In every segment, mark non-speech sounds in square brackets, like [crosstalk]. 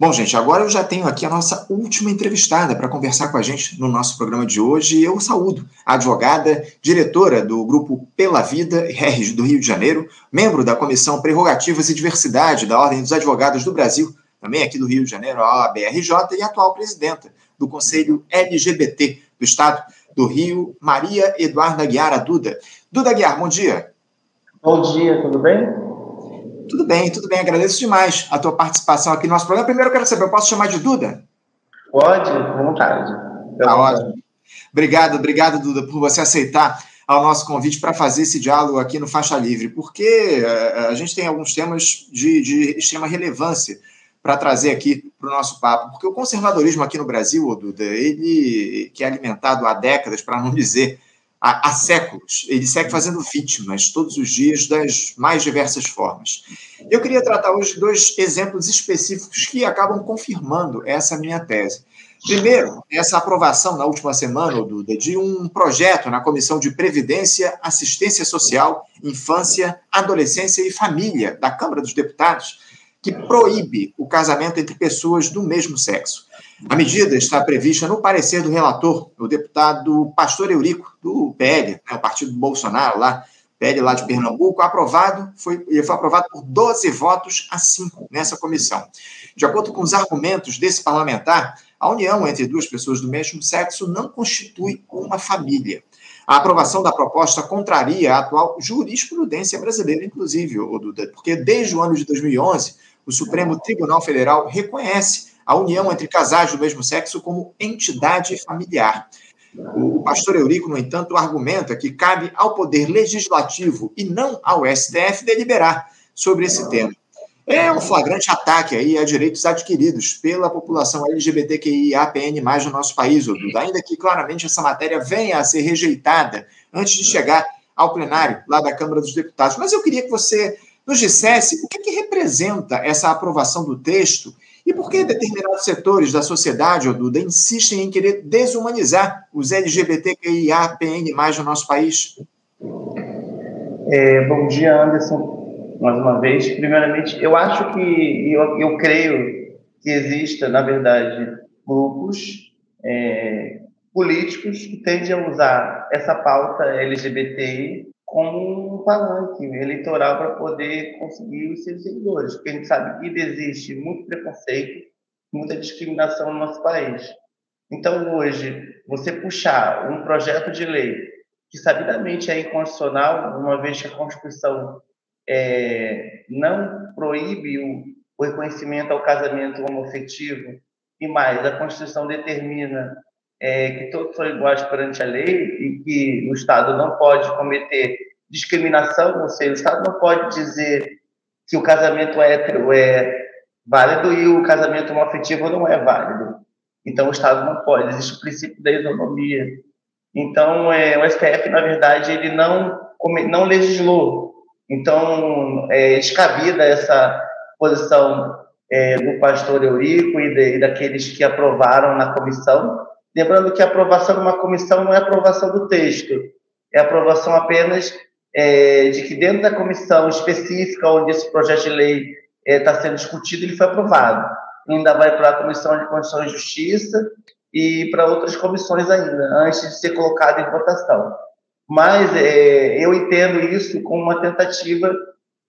Bom, gente, agora eu já tenho aqui a nossa última entrevistada para conversar com a gente no nosso programa de hoje. Eu saúdo a advogada, diretora do grupo Pela Vida RG do Rio de Janeiro, membro da Comissão Prerrogativas e Diversidade da Ordem dos Advogados do Brasil, também aqui do Rio de Janeiro, a OABRJ, e atual presidenta do Conselho LGBT do Estado do Rio, Maria Eduarda Guiara Duda. Duda Guiar, bom dia. Bom dia, tudo bem? Tudo bem, tudo bem. Agradeço demais a tua participação aqui no nosso programa. Primeiro, eu quero saber, eu posso chamar de Duda? Pode, com vontade. Tá ótimo. Obrigado, obrigado, Duda, por você aceitar ao nosso convite para fazer esse diálogo aqui no Faixa Livre, porque uh, a gente tem alguns temas de, de extrema relevância para trazer aqui para o nosso papo, porque o conservadorismo aqui no Brasil, Duda, ele que é alimentado há décadas, para não dizer há, há, séculos. Ele segue fazendo vítimas todos os dias das mais diversas formas. Eu queria tratar hoje dois exemplos específicos que acabam confirmando essa minha tese. Primeiro, essa aprovação na última semana, Duda, de um projeto na Comissão de Previdência, Assistência Social, Infância, Adolescência e Família da Câmara dos Deputados, que proíbe o casamento entre pessoas do mesmo sexo. A medida está prevista no parecer do relator, o deputado Pastor Eurico, do PL, né, o partido do Bolsonaro lá, PL lá de Pernambuco, aprovado, foi, foi aprovado por 12 votos a 5 nessa comissão. De acordo com os argumentos desse parlamentar, a união entre duas pessoas do mesmo sexo não constitui uma família. A aprovação da proposta contraria a atual jurisprudência brasileira, inclusive, porque desde o ano de 2011, o Supremo Tribunal Federal reconhece a união entre casais do mesmo sexo como entidade familiar. O pastor Eurico, no entanto, argumenta que cabe ao Poder Legislativo e não ao STF deliberar sobre esse tema. É um flagrante ataque aí a direitos adquiridos pela população LGBTQIAPN+, no nosso país, Duda, ainda que claramente essa matéria venha a ser rejeitada antes de chegar ao plenário lá da Câmara dos Deputados. Mas eu queria que você nos dissesse o que, que representa essa aprovação do texto e por que determinados setores da sociedade, Duda, insistem em querer desumanizar os LGBTQIAPN+, no nosso país? É, bom dia, Anderson, mais uma vez. Primeiramente, eu acho que, eu, eu creio que exista, na verdade, grupos é, políticos que tendem a usar essa pauta LGBTI como um palanque eleitoral para poder conseguir os seus seguidores, porque a gente sabe que existe muito preconceito, muita discriminação no nosso país. Então, hoje, você puxar um projeto de lei que sabidamente é inconstitucional, uma vez que a Constituição é, não proíbe o, o reconhecimento ao casamento homoafetivo, e mais, a Constituição determina é, que todos são iguais perante a lei e que o Estado não pode cometer discriminação, ou seja, o Estado não pode dizer que o casamento hétero é válido e o casamento homoafetivo não é válido. Então, o Estado não pode, existe o princípio da isonomia. Então, é, o STF, na verdade, ele não, não legislou. Então, é descabida essa posição é, do pastor Eurico e, de, e daqueles que aprovaram na comissão, Lembrando que a aprovação de uma comissão não é aprovação do texto, é aprovação apenas é, de que dentro da comissão específica onde esse projeto de lei está é, sendo discutido, ele foi aprovado. Ainda vai para a Comissão de Constituição e Justiça e para outras comissões ainda, antes de ser colocado em votação. Mas é, eu entendo isso como uma tentativa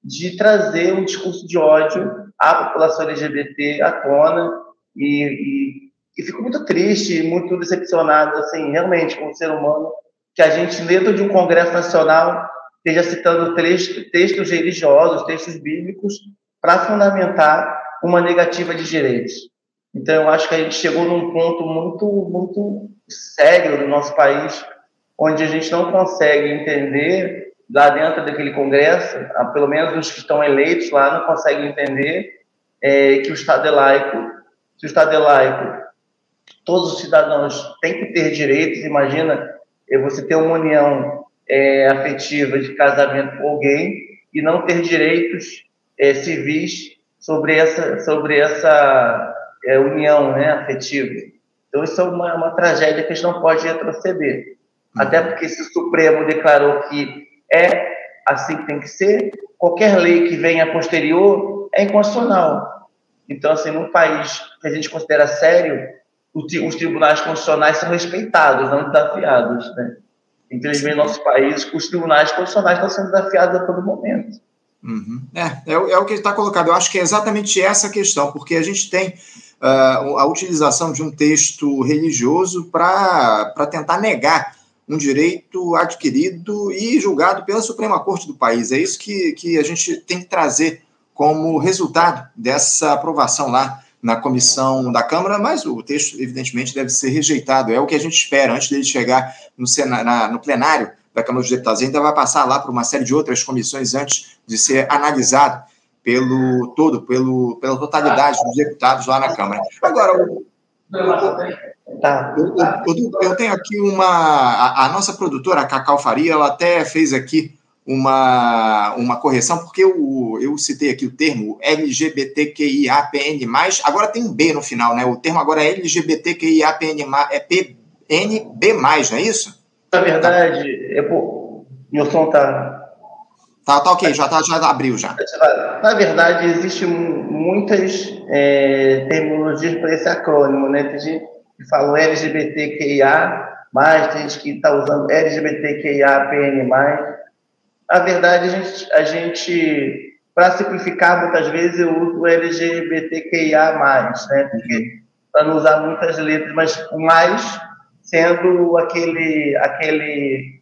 de trazer um discurso de ódio à população LGBT à tona e, e e fico muito triste, muito decepcionado, assim, realmente, como ser humano, que a gente, dentro de um Congresso Nacional, esteja citando textos religiosos, textos bíblicos, para fundamentar uma negativa de direitos. Então, eu acho que a gente chegou num ponto muito, muito sério no nosso país, onde a gente não consegue entender, lá dentro daquele Congresso, pelo menos os que estão eleitos lá, não conseguem entender é, que o Estado é laico. Se o Estado é laico, todos os cidadãos têm que ter direitos. Imagina é, você ter uma união é, afetiva de casamento com alguém e não ter direitos é, civis sobre essa, sobre essa é, união né, afetiva. Então, isso é uma, uma tragédia que a gente não pode retroceder. Uhum. Até porque se o Supremo declarou que é assim que tem que ser, qualquer lei que venha posterior é inconstitucional. Então, assim, num país que a gente considera sério, os tribunais constitucionais são respeitados, não desafiados, né? Infelizmente, no nosso país, os tribunais constitucionais estão sendo desafiados a todo momento. Uhum. É, é, é, o que está colocado. Eu acho que é exatamente essa a questão, porque a gente tem uh, a utilização de um texto religioso para tentar negar um direito adquirido e julgado pela Suprema Corte do país. É isso que, que a gente tem que trazer como resultado dessa aprovação lá na comissão da Câmara, mas o texto, evidentemente, deve ser rejeitado. É o que a gente espera antes dele chegar no, na, no plenário da Câmara dos Deputados. Ainda vai passar lá por uma série de outras comissões antes de ser analisado pelo todo, pelo, pela totalidade dos deputados lá na Câmara. Agora, o, Tá. Eu, eu, eu, tenho aqui uma. A, a, nossa produtora, a Cacau Faria, ela até fez aqui uma, uma correção, porque eu, eu citei aqui o termo LGBTQIAPN, agora tem um B no final, né? O termo agora é LGBTQIAPN, é PNB, não é isso? Na verdade, eu, meu som tá. Tá, tá ok, já, tá, já abriu já. Na verdade, existem muitas é, terminologias para esse acrônimo, né? Tem gente que fala LGBTQIA, tem gente que está usando LGBTQIAPN+. Na verdade, a gente, a gente para simplificar, muitas vezes eu uso LGBTQIA+, né? para não usar muitas letras, mas o mais sendo aquele, aquele,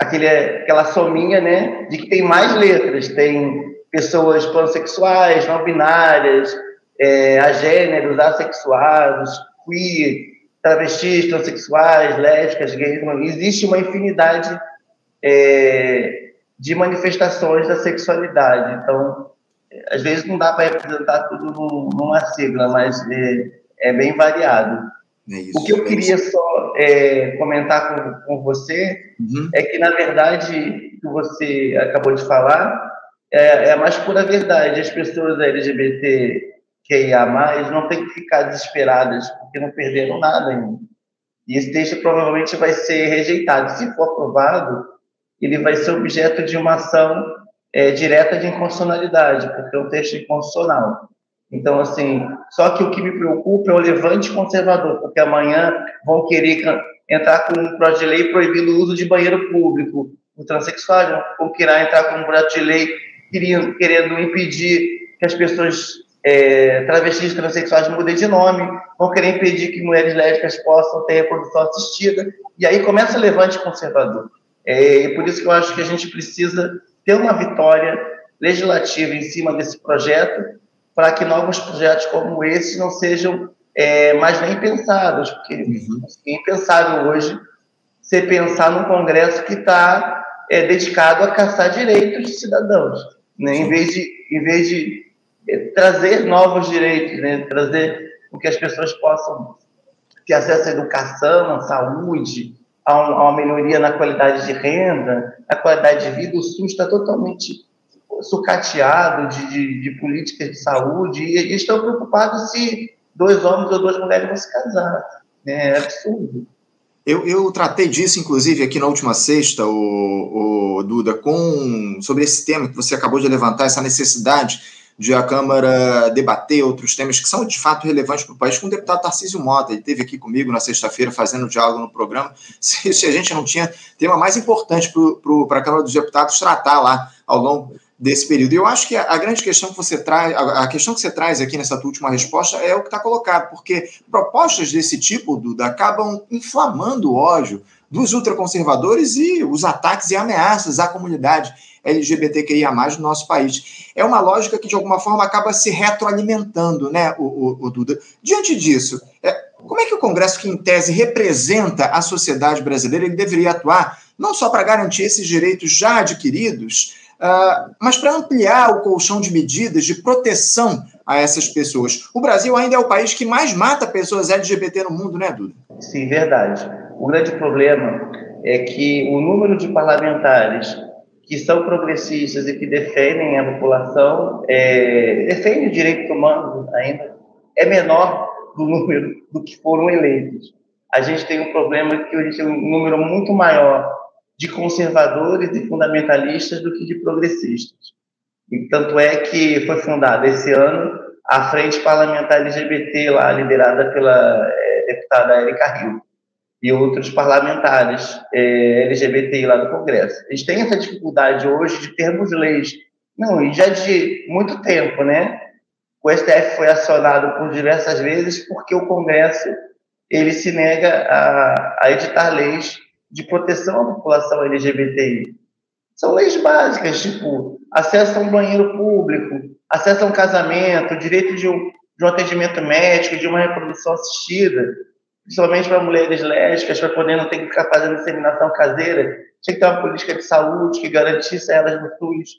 aquele, aquela sominha, né, de que tem mais letras, tem pessoas pansexuais, não binárias, é, agêneros, assexuados, queer, travestis, transexuais, lésbicas, gays, existe uma infinidade é, de manifestações da sexualidade. Então, às vezes não dá para representar tudo numa sigla, mas é, é bem variado. É isso, o que eu é queria isso. só é, comentar com, com você uhum. é que, na verdade, que você acabou de falar é, é a mais pura verdade. As pessoas LGBTQIA+, não têm que ficar desesperadas porque não perderam nada ainda. E esse texto provavelmente vai ser rejeitado. Se for aprovado, ele vai ser objeto de uma ação é, direta de inconstitucionalidade, porque é um texto inconstitucional. Então, assim, só que o que me preocupa é o levante conservador, porque amanhã vão querer entrar com um projeto de lei proibindo o uso de banheiro público. O transexual vão querer entrar com um projeto de lei querendo, querendo impedir que as pessoas é, travestis transexuais mudem de nome, vão querer impedir que mulheres lésbicas possam ter reprodução assistida, e aí começa o levante conservador. É, e por isso que eu acho que a gente precisa ter uma vitória legislativa em cima desse projeto, para que novos projetos como esse não sejam é, mais nem pensados, porque uhum. é impensável hoje você pensar num Congresso que está é, dedicado a caçar direitos de cidadãos, né? em vez de, em vez de é, trazer novos direitos, né? trazer o que as pessoas possam ter acesso à educação, à saúde, a, um, a uma melhoria na qualidade de renda, na qualidade de vida. O SUS está totalmente sucateado de, de, de, políticas de saúde e, e estão preocupados se dois homens ou duas mulheres vão se casar. Né? É absurdo. Eu, eu, tratei disso, inclusive, aqui na última sexta, o, o, Duda, com, sobre esse tema que você acabou de levantar, essa necessidade de a Câmara debater outros temas que são de fato relevantes para o país, com o deputado Tarcísio Mota. Ele esteve aqui comigo na sexta-feira fazendo diálogo no programa. [laughs] Se, se, a gente não tinha tema mais importante para a Câmara dos Deputados tratar lá ao longo desse período. E eu acho que a, a, grande questão que você traz, a, a, questão que você traz aqui nessa tua última resposta é o que está colocado, porque propostas desse tipo, Duda, acabam inflamando o ódio dos ultraconservadores e os ataques e ameaças à comunidade LGBTQIA+, no nosso país. É uma lógica que, de alguma forma, acaba se retroalimentando, né, o, o, o Duda? Diante disso, é, como é que o Congresso, que em tese representa a sociedade brasileira, ele deveria atuar não só para garantir esses direitos já adquiridos, Uh, mas para ampliar o colchão de medidas de proteção a essas pessoas. O Brasil ainda é o país que mais mata pessoas LGBT no mundo, né, Duda? Sim, verdade. O grande problema é que o número de parlamentares que são progressistas e que defendem a população, é, defendem o direito humano ainda, é menor do número do que foram eleitos. A gente tem um problema que a gente tem um número muito maior de conservadores e fundamentalistas do que de progressistas. E tanto é que foi fundada esse ano a frente parlamentar LGBT lá, liderada pela é, deputada Erika Rio, e outros parlamentares é, LGBTI lá do Congresso. Eles têm essa dificuldade hoje de termos leis, não, e já de muito tempo, né? O STF foi acionado por diversas vezes porque o Congresso ele se nega a, a editar leis de proteção à população LGBTI. São leis básicas, tipo acesso a um banheiro público, acesso a um casamento, direito de um, de um atendimento médico, de uma reprodução assistida, principalmente para mulheres lésbicas, para poder não ter que ficar fazendo inseminação caseira. Tinha que ter uma política de saúde que garantisse a elas no SUS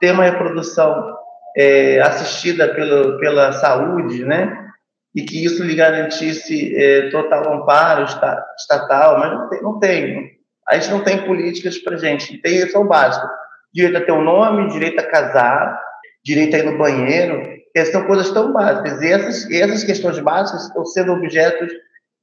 ter uma reprodução é, assistida pelo, pela saúde, né? E que isso lhe garantisse é, total amparo estatal, mas não tem, não tem. A gente não tem políticas para gente, tem, são básicas. Direito a ter um nome, direito a casar, direito a ir no banheiro, essas são coisas tão básicas. E essas, essas questões básicas estão sendo objetos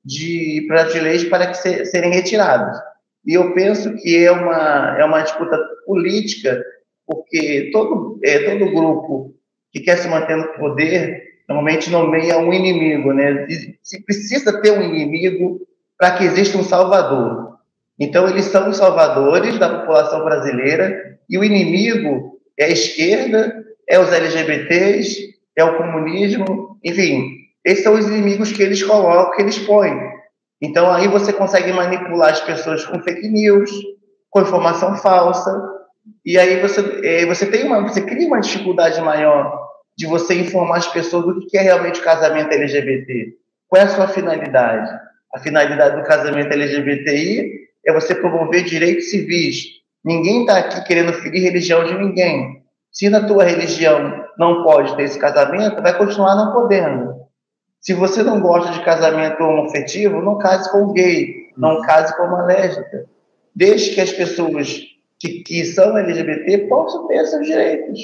de projetos leis para que se, serem retirados. E eu penso que é uma, é uma disputa política, porque todo, é, todo grupo que quer se manter no poder normalmente nomeia um inimigo, né? Se precisa ter um inimigo para que exista um salvador. Então, eles são os salvadores da população brasileira e o inimigo é a esquerda, é os LGBTs, é o comunismo, enfim, esses são os inimigos que eles colocam, que eles põem. Então aí você consegue manipular as pessoas com fake news, com informação falsa, e aí você, é, você tem uma, você cria uma dificuldade maior de você informar as pessoas do que é realmente o casamento LGBT. Qual é a sua finalidade? A finalidade do casamento LGBTI é você promover direitos civis. Ninguém está aqui querendo ferir religião de ninguém. Se na tua religião não pode ter esse casamento, vai continuar não podendo. Se você não gosta de casamento homoafetivo, não case com um gay, não case com uma lésbica. Deixe que as pessoas que, que são LGBT possam ter seus direitos,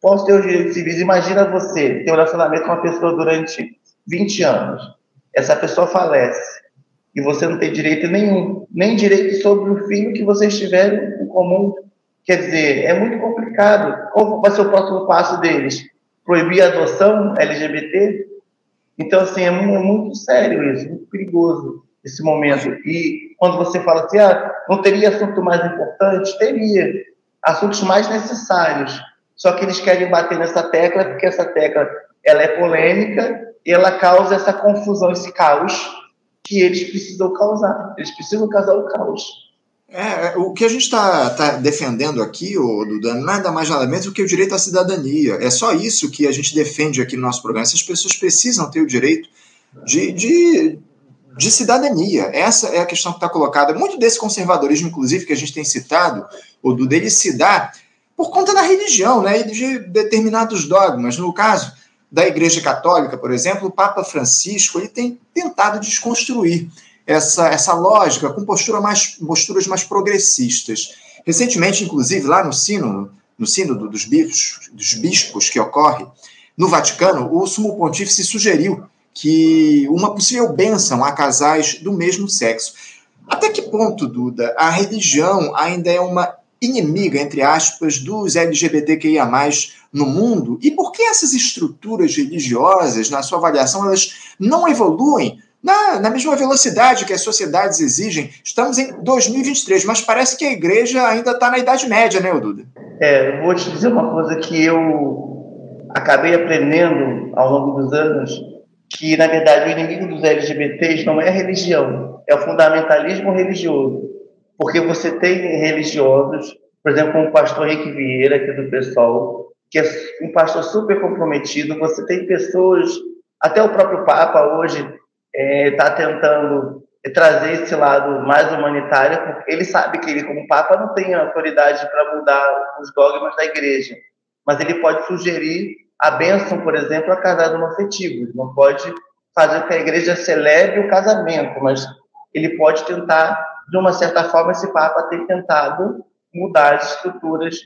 possam ter os direitos civis. Imagina você ter um relacionamento com uma pessoa durante 20 anos. Essa pessoa falece e você não tem direito nenhum, nem direito sobre o filho que vocês tiveram em comum. Quer dizer, é muito complicado. Qual vai ser o próximo passo deles? Proibir a adoção LGBT? Então, assim, é muito sério isso, muito perigoso esse momento. E quando você fala assim, ah, não teria assunto mais importante? Teria. Assuntos mais necessários. Só que eles querem bater nessa tecla porque essa tecla ela é polêmica e ela causa essa confusão, esse caos que eles precisam causar. Eles precisam causar o caos. É, é, o que a gente está tá defendendo aqui, o Duda, nada mais nada menos do que o direito à cidadania. É só isso que a gente defende aqui no nosso programa. Essas pessoas precisam ter o direito de, de, de cidadania. Essa é a questão que está colocada. Muito desse conservadorismo, inclusive, que a gente tem citado, o Duda, ele se dá por conta da religião né, e de determinados dogmas. No caso da Igreja Católica, por exemplo, o Papa Francisco ele tem tentado desconstruir essa, essa lógica com postura mais, posturas mais progressistas. Recentemente, inclusive, lá no sino, no sínodo dos bispos, dos bispos que ocorre no Vaticano, o sumo pontífice sugeriu que uma possível bênção a casais do mesmo sexo. Até que ponto, Duda, a religião ainda é uma inimiga, entre aspas, dos LGBTQIA+, no mundo? E por que essas estruturas religiosas, na sua avaliação, elas não evoluem na, na mesma velocidade que as sociedades exigem. Estamos em 2023, mas parece que a igreja ainda está na Idade Média, né, Duda? É, vou te dizer uma coisa que eu acabei aprendendo ao longo dos anos, que, na verdade, o inimigo dos LGBTs não é a religião, é o fundamentalismo religioso. Porque você tem religiosos, por exemplo, como o pastor Henrique Vieira, que é do PSOL, que é um pastor super comprometido, você tem pessoas, até o próprio Papa hoje está é, tentando trazer esse lado mais humanitário, porque ele sabe que ele, como Papa, não tem autoridade para mudar os dogmas da igreja, mas ele pode sugerir a bênção, por exemplo, a casados homoafetivos. Não pode fazer com que a igreja celebre o casamento, mas ele pode tentar, de uma certa forma, esse Papa tem tentado mudar as estruturas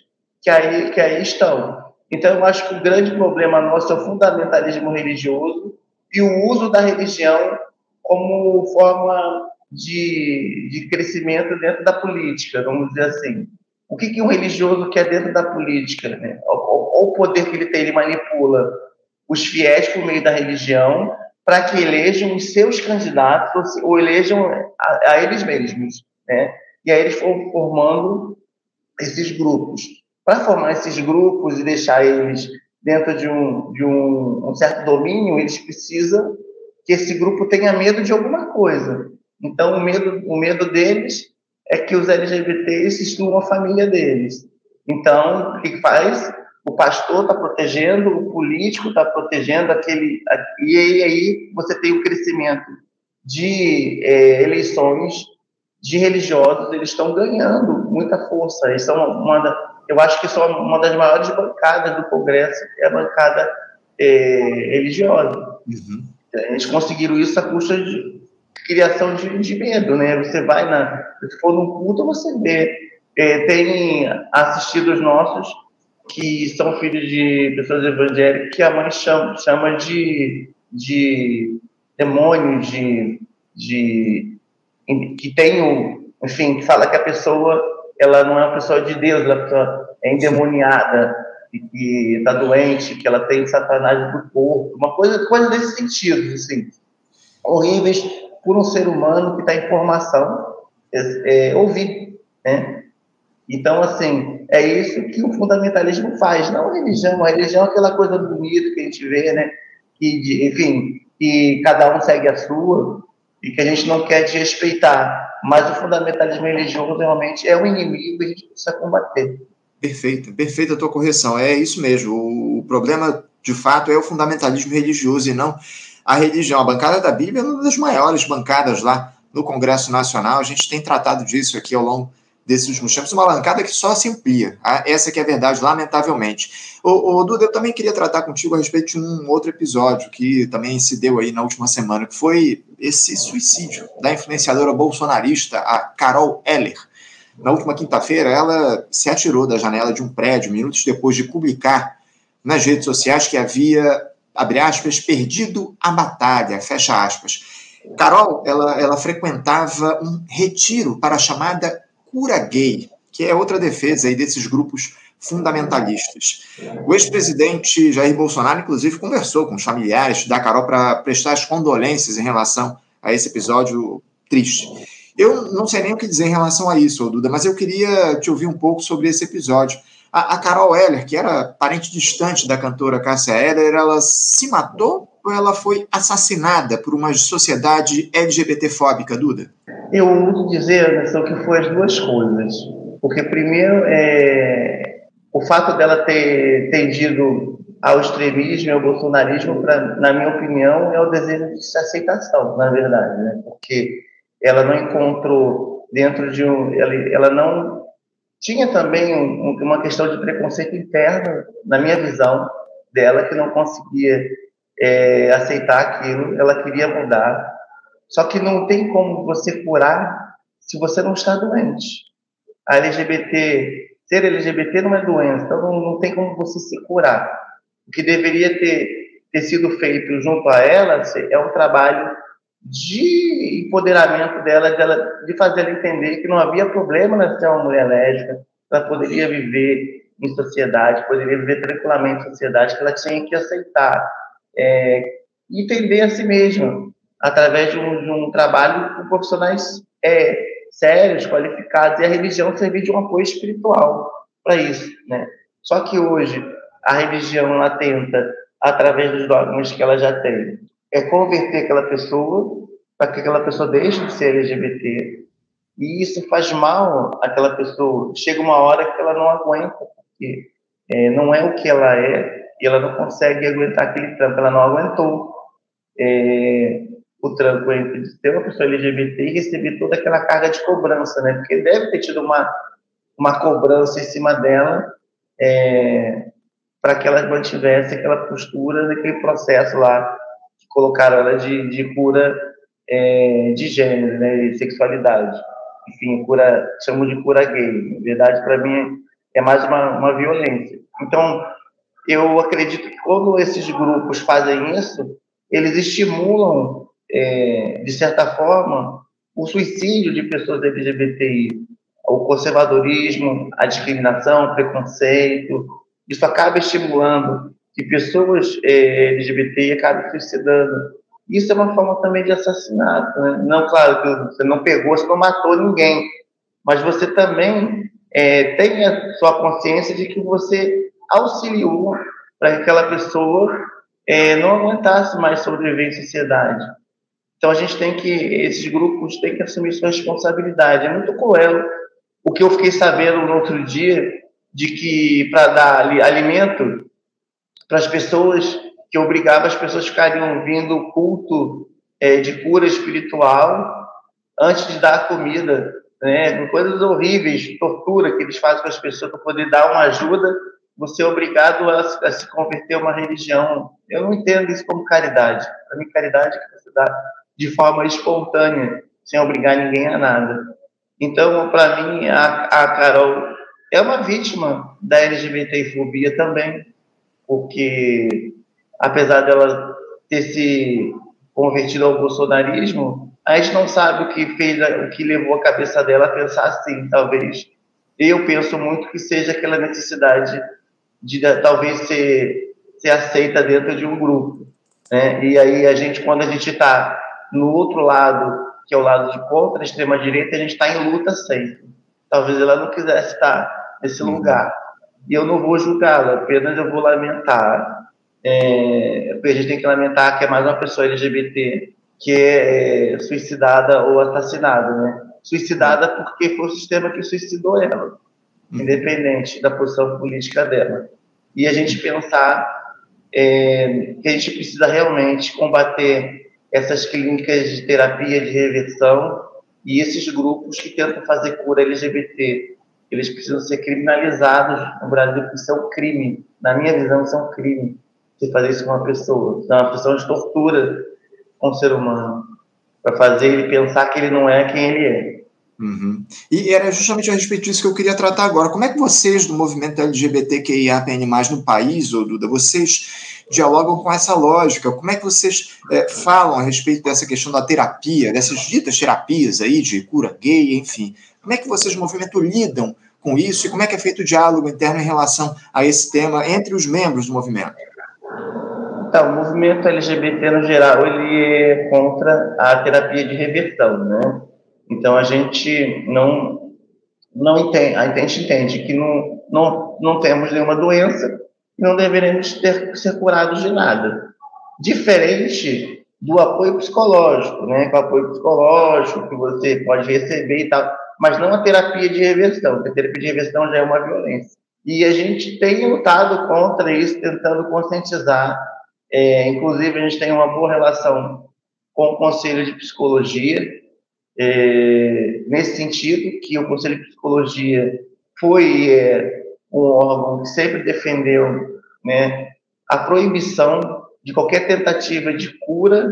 que aí, que aí estão. Então, eu acho que o grande problema nosso é o fundamentalismo religioso e o uso da religião como forma de, de crescimento dentro da política, vamos dizer assim. O que, que um religioso quer dentro da política? Né? O, o poder que ele tem, ele manipula os fiéis por meio da religião para que elejam os seus candidatos ou elejam a, a eles mesmos, né? E aí eles foram formando esses grupos. Para formar esses grupos e deixar eles dentro de um, de um, um certo domínio, eles precisam que esse grupo tenha medo de alguma coisa. Então, o medo, o medo deles é que os LGBTs excluam a família deles. Então, o que faz? O pastor está protegendo, o político está protegendo aquele. E aí, você tem o crescimento de é, eleições de religiosos, eles estão ganhando muita força. Eles são uma eu acho que são uma das maiores bancadas do Congresso, é a bancada é, religiosa. Uhum. Eles conseguiram isso à custa de criação de, de medo, né? Você vai na, se for num culto, você vê. É, tem assistidos nossos que são filhos de pessoas evangélicas que a mãe chama, chama de, de demônio, de, de que tem o, enfim, que fala que a pessoa ela não é uma pessoa de Deus, ela é endemoniada e que está doente, que ela tem satanás no corpo, uma coisa, coisa desse sentido, assim, horríveis por um ser humano que está em formação é, é, ouvir, né? Então, assim, é isso que o fundamentalismo faz, não a religião. A religião é aquela coisa bonita que a gente vê, né? Que, enfim, que cada um segue a sua e que a gente não quer desrespeitar. Mas o fundamentalismo religioso realmente é um inimigo e a gente precisa combater. Perfeito, perfeita a tua correção. É isso mesmo. O problema, de fato, é o fundamentalismo religioso e não a religião. A bancada da Bíblia é uma das maiores bancadas lá no Congresso Nacional. A gente tem tratado disso aqui ao longo desses últimos tempos, uma bancada que só se amplia. Ah, essa que é a verdade, lamentavelmente. O, o Duda, eu também queria tratar contigo a respeito de um outro episódio que também se deu aí na última semana, que foi esse suicídio da influenciadora bolsonarista, a Carol Heller. Na última quinta-feira, ela se atirou da janela de um prédio, minutos depois de publicar nas redes sociais que havia, abre aspas, perdido a batalha, fecha aspas. Carol, ela, ela frequentava um retiro para a chamada cura gay, que é outra defesa aí desses grupos fundamentalistas. O ex-presidente Jair Bolsonaro, inclusive, conversou com os familiares da Carol para prestar as condolências em relação a esse episódio triste. Eu não sei nem o que dizer em relação a isso, Duda, mas eu queria te ouvir um pouco sobre esse episódio. A, a Carol Heller, que era parente distante da cantora Cássia Heller, ela se matou ou ela foi assassinada por uma sociedade LGBTfóbica, Duda? Eu uso dizer, Anderson, que foi as duas coisas. Porque, primeiro, é... o fato dela ter tendido ao extremismo e ao bolsonarismo, pra, na minha opinião, é o desejo de aceitação, na verdade, né? Porque ela não encontrou dentro de um. Ela, ela não. Tinha também um, uma questão de preconceito interno, na minha visão dela, que não conseguia é, aceitar aquilo, ela queria mudar. Só que não tem como você curar se você não está doente. A LGBT, ser LGBT não é doença, então não, não tem como você se curar. O que deveria ter, ter sido feito junto a ela é um trabalho de empoderamento dela, de, ela, de fazer ela entender que não havia problema em ser uma mulher lésbica, ela poderia viver em sociedade, poderia viver tranquilamente em sociedade, que ela tinha que aceitar é, entender a si mesma através de um, de um trabalho com profissionais é, sérios, qualificados, e a religião servir de um apoio espiritual para isso, né? Só que hoje a religião ela tenta, através dos dogmas que ela já tem, é converter aquela pessoa para que aquela pessoa deixe de ser LGBT. E isso faz mal àquela pessoa. Chega uma hora que ela não aguenta, porque é, não é o que ela é, e ela não consegue aguentar aquele tranco, ela não aguentou é, o tranco entre ser uma pessoa LGBT e receber toda aquela carga de cobrança, né? Porque deve ter tido uma, uma cobrança em cima dela é, para que ela mantivesse aquela postura naquele processo lá que colocaram ela de, de cura é, de gênero, né? Sexualidade. Enfim, cura, chamo de cura gay. Na verdade, para mim, é mais uma, uma violência. Então, eu acredito que quando esses grupos fazem isso, eles estimulam, é, de certa forma, o suicídio de pessoas LGBTI, o conservadorismo, a discriminação, o preconceito. Isso acaba estimulando que pessoas é, LGBT acabam suicidando. Isso é uma forma também de assassinato. Né? Não, claro, que você não pegou, você não matou ninguém, mas você também é, tem a sua consciência de que você auxiliou para que aquela pessoa é, não aguentasse mais sobreviver em sociedade. Então a gente tem que, esses grupos têm que assumir sua responsabilidade. É muito cruel o que eu fiquei sabendo no outro dia de que para dar alimento para as pessoas, que obrigava as pessoas a ficarem ouvindo o culto é, de cura espiritual antes de dar comida, né? Coisas horríveis, tortura que eles fazem com as pessoas para poder dar uma ajuda, você é obrigado a, a, se converter a uma religião. Eu não entendo isso como caridade. Para mim, caridade é que você dá de forma espontânea, sem obrigar ninguém a nada. Então, para mim, a, a Carol é uma vítima da LGBTfobia também, porque apesar dela ter se convertido ao bolsonarismo, a gente não sabe o que fez, o que levou a cabeça dela a pensar assim, talvez. Eu penso muito que seja aquela necessidade de talvez ser, ser aceita dentro de um grupo, né? E aí a gente, quando a gente está no outro lado, que é o lado de contra a extrema direita, a gente está em luta sempre. Talvez ela não quisesse estar nesse uhum. lugar. E eu não vou julgá-la, apenas eu vou lamentar. É, a gente tem que lamentar que é mais uma pessoa LGBT que é, é suicidada ou assassinada, né? Suicidada porque foi o sistema que suicidou ela, uhum. Independente da posição política dela. E a gente pensar é, que a gente precisa realmente combater essas clínicas de terapia de reversão e esses grupos que tentam fazer cura LGBT eles precisam ser criminalizados no Brasil, porque isso é um crime. Na minha visão, isso é um crime. Você fazer isso com uma pessoa. Isso é uma questão de tortura com o ser humano. Para fazer ele pensar que ele não é quem ele é. Uhum. E era justamente a respeito disso que eu queria tratar agora. Como é que vocês, do movimento LGBTQIAPN+, no país, ô Duda, vocês dialogam com essa lógica? Como é que vocês é, falam a respeito dessa questão da terapia, dessas ditas terapias aí de cura gay, enfim? Como é que vocês, do movimento, lidam com isso e como é que é feito o diálogo interno em relação a esse tema entre os membros do movimento? Então, o movimento LGBT, no geral, ele é contra a terapia de reversão, né? Então, a gente não, não entende, a gente entende que não, não, não temos nenhuma doença e não deveremos ter, ser curados de nada. Diferente do apoio psicológico, né? Com apoio psicológico que você pode receber e tal mas não a terapia de reversão, porque a terapia de reversão já é uma violência. E a gente tem lutado contra isso, tentando conscientizar. É, inclusive, a gente tem uma boa relação com o Conselho de Psicologia, é, nesse sentido, que o Conselho de Psicologia foi é, um órgão que sempre defendeu né, a proibição de qualquer tentativa de cura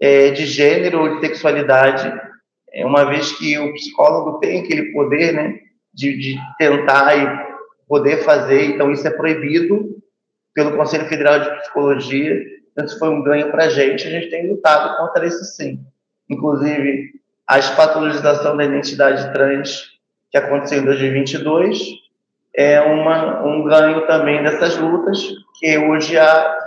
é, de gênero ou de sexualidade é uma vez que o psicólogo tem aquele poder, né, de, de tentar e poder fazer, então isso é proibido pelo Conselho Federal de Psicologia, então isso foi um ganho para a gente, a gente tem lutado contra isso sim. Inclusive, a espatologização da identidade trans que aconteceu em 2022 é uma, um ganho também dessas lutas, que hoje a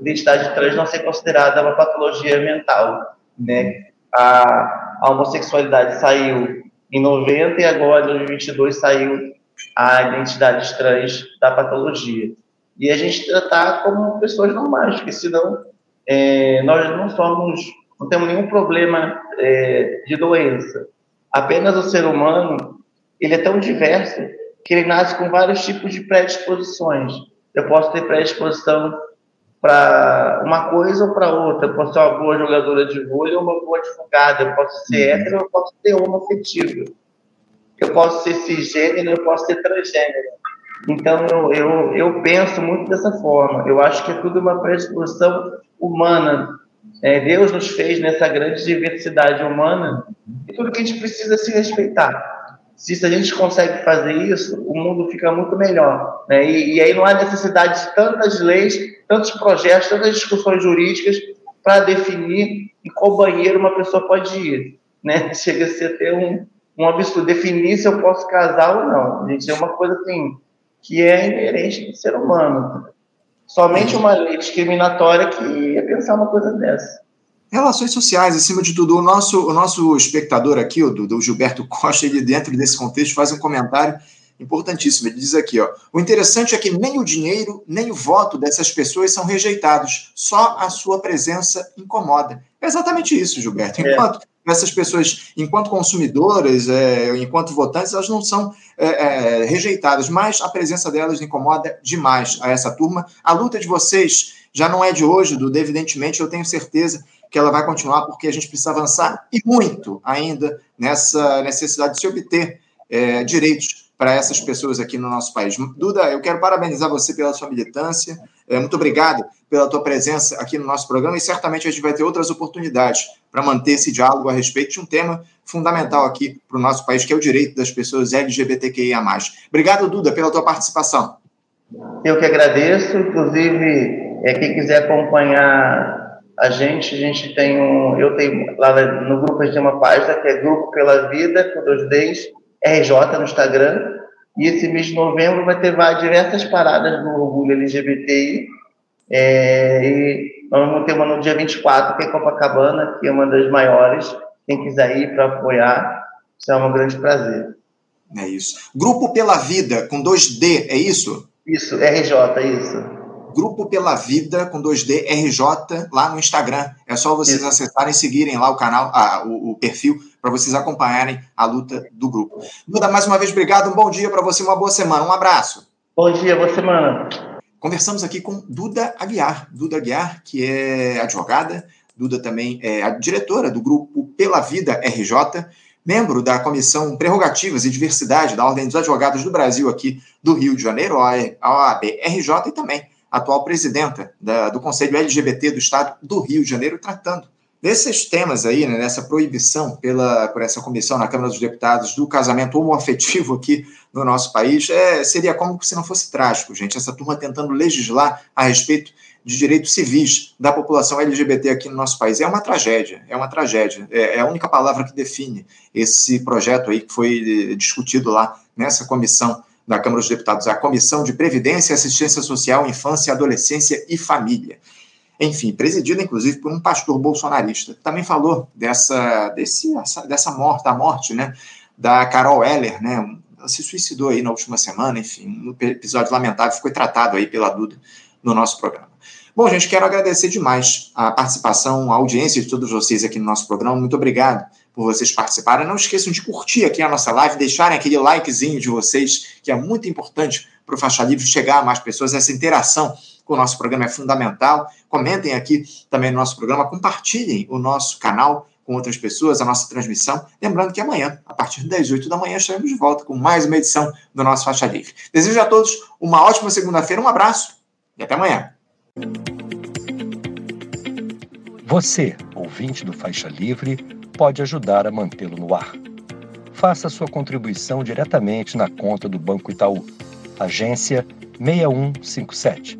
identidade trans não ser considerada uma patologia mental, né? A, a homossexualidade saiu em 90 e agora, em 2022, saiu a identidade trans da patologia. E a gente tratar como pessoas normais, porque senão é, nós não somos, não temos nenhum problema é, de doença. Apenas o ser humano, ele é tão diverso que ele nasce com vários tipos de predisposições. Eu posso ter predisposição para uma coisa ou para outra. Eu posso ser uma boa jogadora de vôlei ou uma boa advogada. Eu posso ser uhum. hétero, eu posso ser homoafetivo. Eu posso ser cisgênero, eu posso ser transgênero. Então, eu, eu, eu penso muito dessa forma. Eu acho que é tudo uma predisposição humana. É, Deus nos fez nessa grande diversidade humana e tudo que a gente precisa se respeitar. Se a gente consegue fazer isso, o mundo fica muito melhor. Né? E, e aí não há necessidade de tantas leis, tantos projetos, tantas discussões jurídicas para definir em qual banheiro uma pessoa pode ir. Né? [laughs] Chega a ser até um, um absurdo. Definir se eu posso casar ou não. Gente, é uma coisa assim, que é inerente do ser humano. Somente uma lei discriminatória que ia pensar uma coisa dessa. Relações sociais, acima de tudo. O nosso, o nosso espectador aqui, o do, Gilberto Costa, ele dentro desse contexto faz um comentário importantíssimo. Ele diz aqui: ó, o interessante é que nem o dinheiro, nem o voto dessas pessoas são rejeitados, só a sua presença incomoda. É exatamente isso, Gilberto. É. Enquanto é. Essas pessoas, enquanto consumidoras, é, enquanto votantes, elas não são é, é, rejeitadas, mas a presença delas incomoda demais a essa turma. A luta de vocês já não é de hoje, Duda, evidentemente, eu tenho certeza que ela vai continuar, porque a gente precisa avançar e muito ainda nessa necessidade de se obter é, direitos para essas pessoas aqui no nosso país. Duda, eu quero parabenizar você pela sua militância. É, muito obrigado pela tua presença aqui no nosso programa e certamente a gente vai ter outras oportunidades para manter esse diálogo a respeito de um tema fundamental aqui para o nosso país, que é o direito das pessoas LGBTQIA+. Obrigado, Duda, pela tua participação. Eu que agradeço. Inclusive, é, quem quiser acompanhar a gente, a gente tem um. Eu tenho lá no grupo a gente tem uma página que é Grupo pela Vida, com dois Ds, RJ no Instagram. E esse mês de novembro vai ter diversas paradas do orgulho LGBTI. É, e nós vamos ter uma no dia 24, que é Copacabana, que é uma das maiores. Quem quiser ir para apoiar, será um grande prazer. É isso. Grupo Pela Vida, com 2D, é isso? Isso, RJ, isso. Grupo Pela Vida com 2D RJ lá no Instagram. É só vocês Isso. acessarem e seguirem lá o canal, ah, o, o, perfil, para vocês acompanharem a luta do grupo. Duda, mais uma vez, obrigado. Um bom dia para você, uma boa semana. Um abraço. Bom dia, boa semana. Conversamos aqui com Duda Aguiar. Duda Aguiar, que é advogada. Duda também é a diretora do grupo Pela Vida RJ membro da Comissão Prerrogativas e Diversidade da Ordem dos Advogados do Brasil aqui do Rio de Janeiro, a OAB RJ, e também atual presidenta da, do Conselho LGBT do Estado do Rio de Janeiro, tratando desses temas aí, né, nessa proibição pela, por essa comissão na Câmara dos Deputados do casamento homoafetivo aqui no nosso país, é, seria como se não fosse trágico, gente, essa turma tentando legislar a respeito de direitos civis da população LGBT aqui no nosso país. É uma tragédia, é uma tragédia. É, é a única palavra que define esse projeto aí que foi discutido lá nessa comissão da Câmara dos Deputados, a Comissão de Previdência, Assistência Social, Infância, Adolescência e Família. Enfim, presidida inclusive por um pastor bolsonarista. Também falou dessa, desse, dessa morte, da morte né, da Carol Heller, né, ela se suicidou aí na última semana, enfim, um episódio lamentável, foi tratado aí pela Duda no nosso programa. Bom, gente, quero agradecer demais a participação, a audiência de todos vocês aqui no nosso programa. Muito obrigado por vocês participarem. Não esqueçam de curtir aqui a nossa live, deixarem aquele likezinho de vocês, que é muito importante para o Faixa Livre chegar a mais pessoas. Essa interação o nosso programa é fundamental. Comentem aqui também no nosso programa, compartilhem o nosso canal com outras pessoas, a nossa transmissão. Lembrando que amanhã, a partir das 8 da manhã, estaremos de volta com mais uma edição do nosso Faixa Livre. Desejo a todos uma ótima segunda-feira, um abraço e até amanhã. Você, ouvinte do Faixa Livre, pode ajudar a mantê-lo no ar. Faça sua contribuição diretamente na conta do Banco Itaú, agência 6157,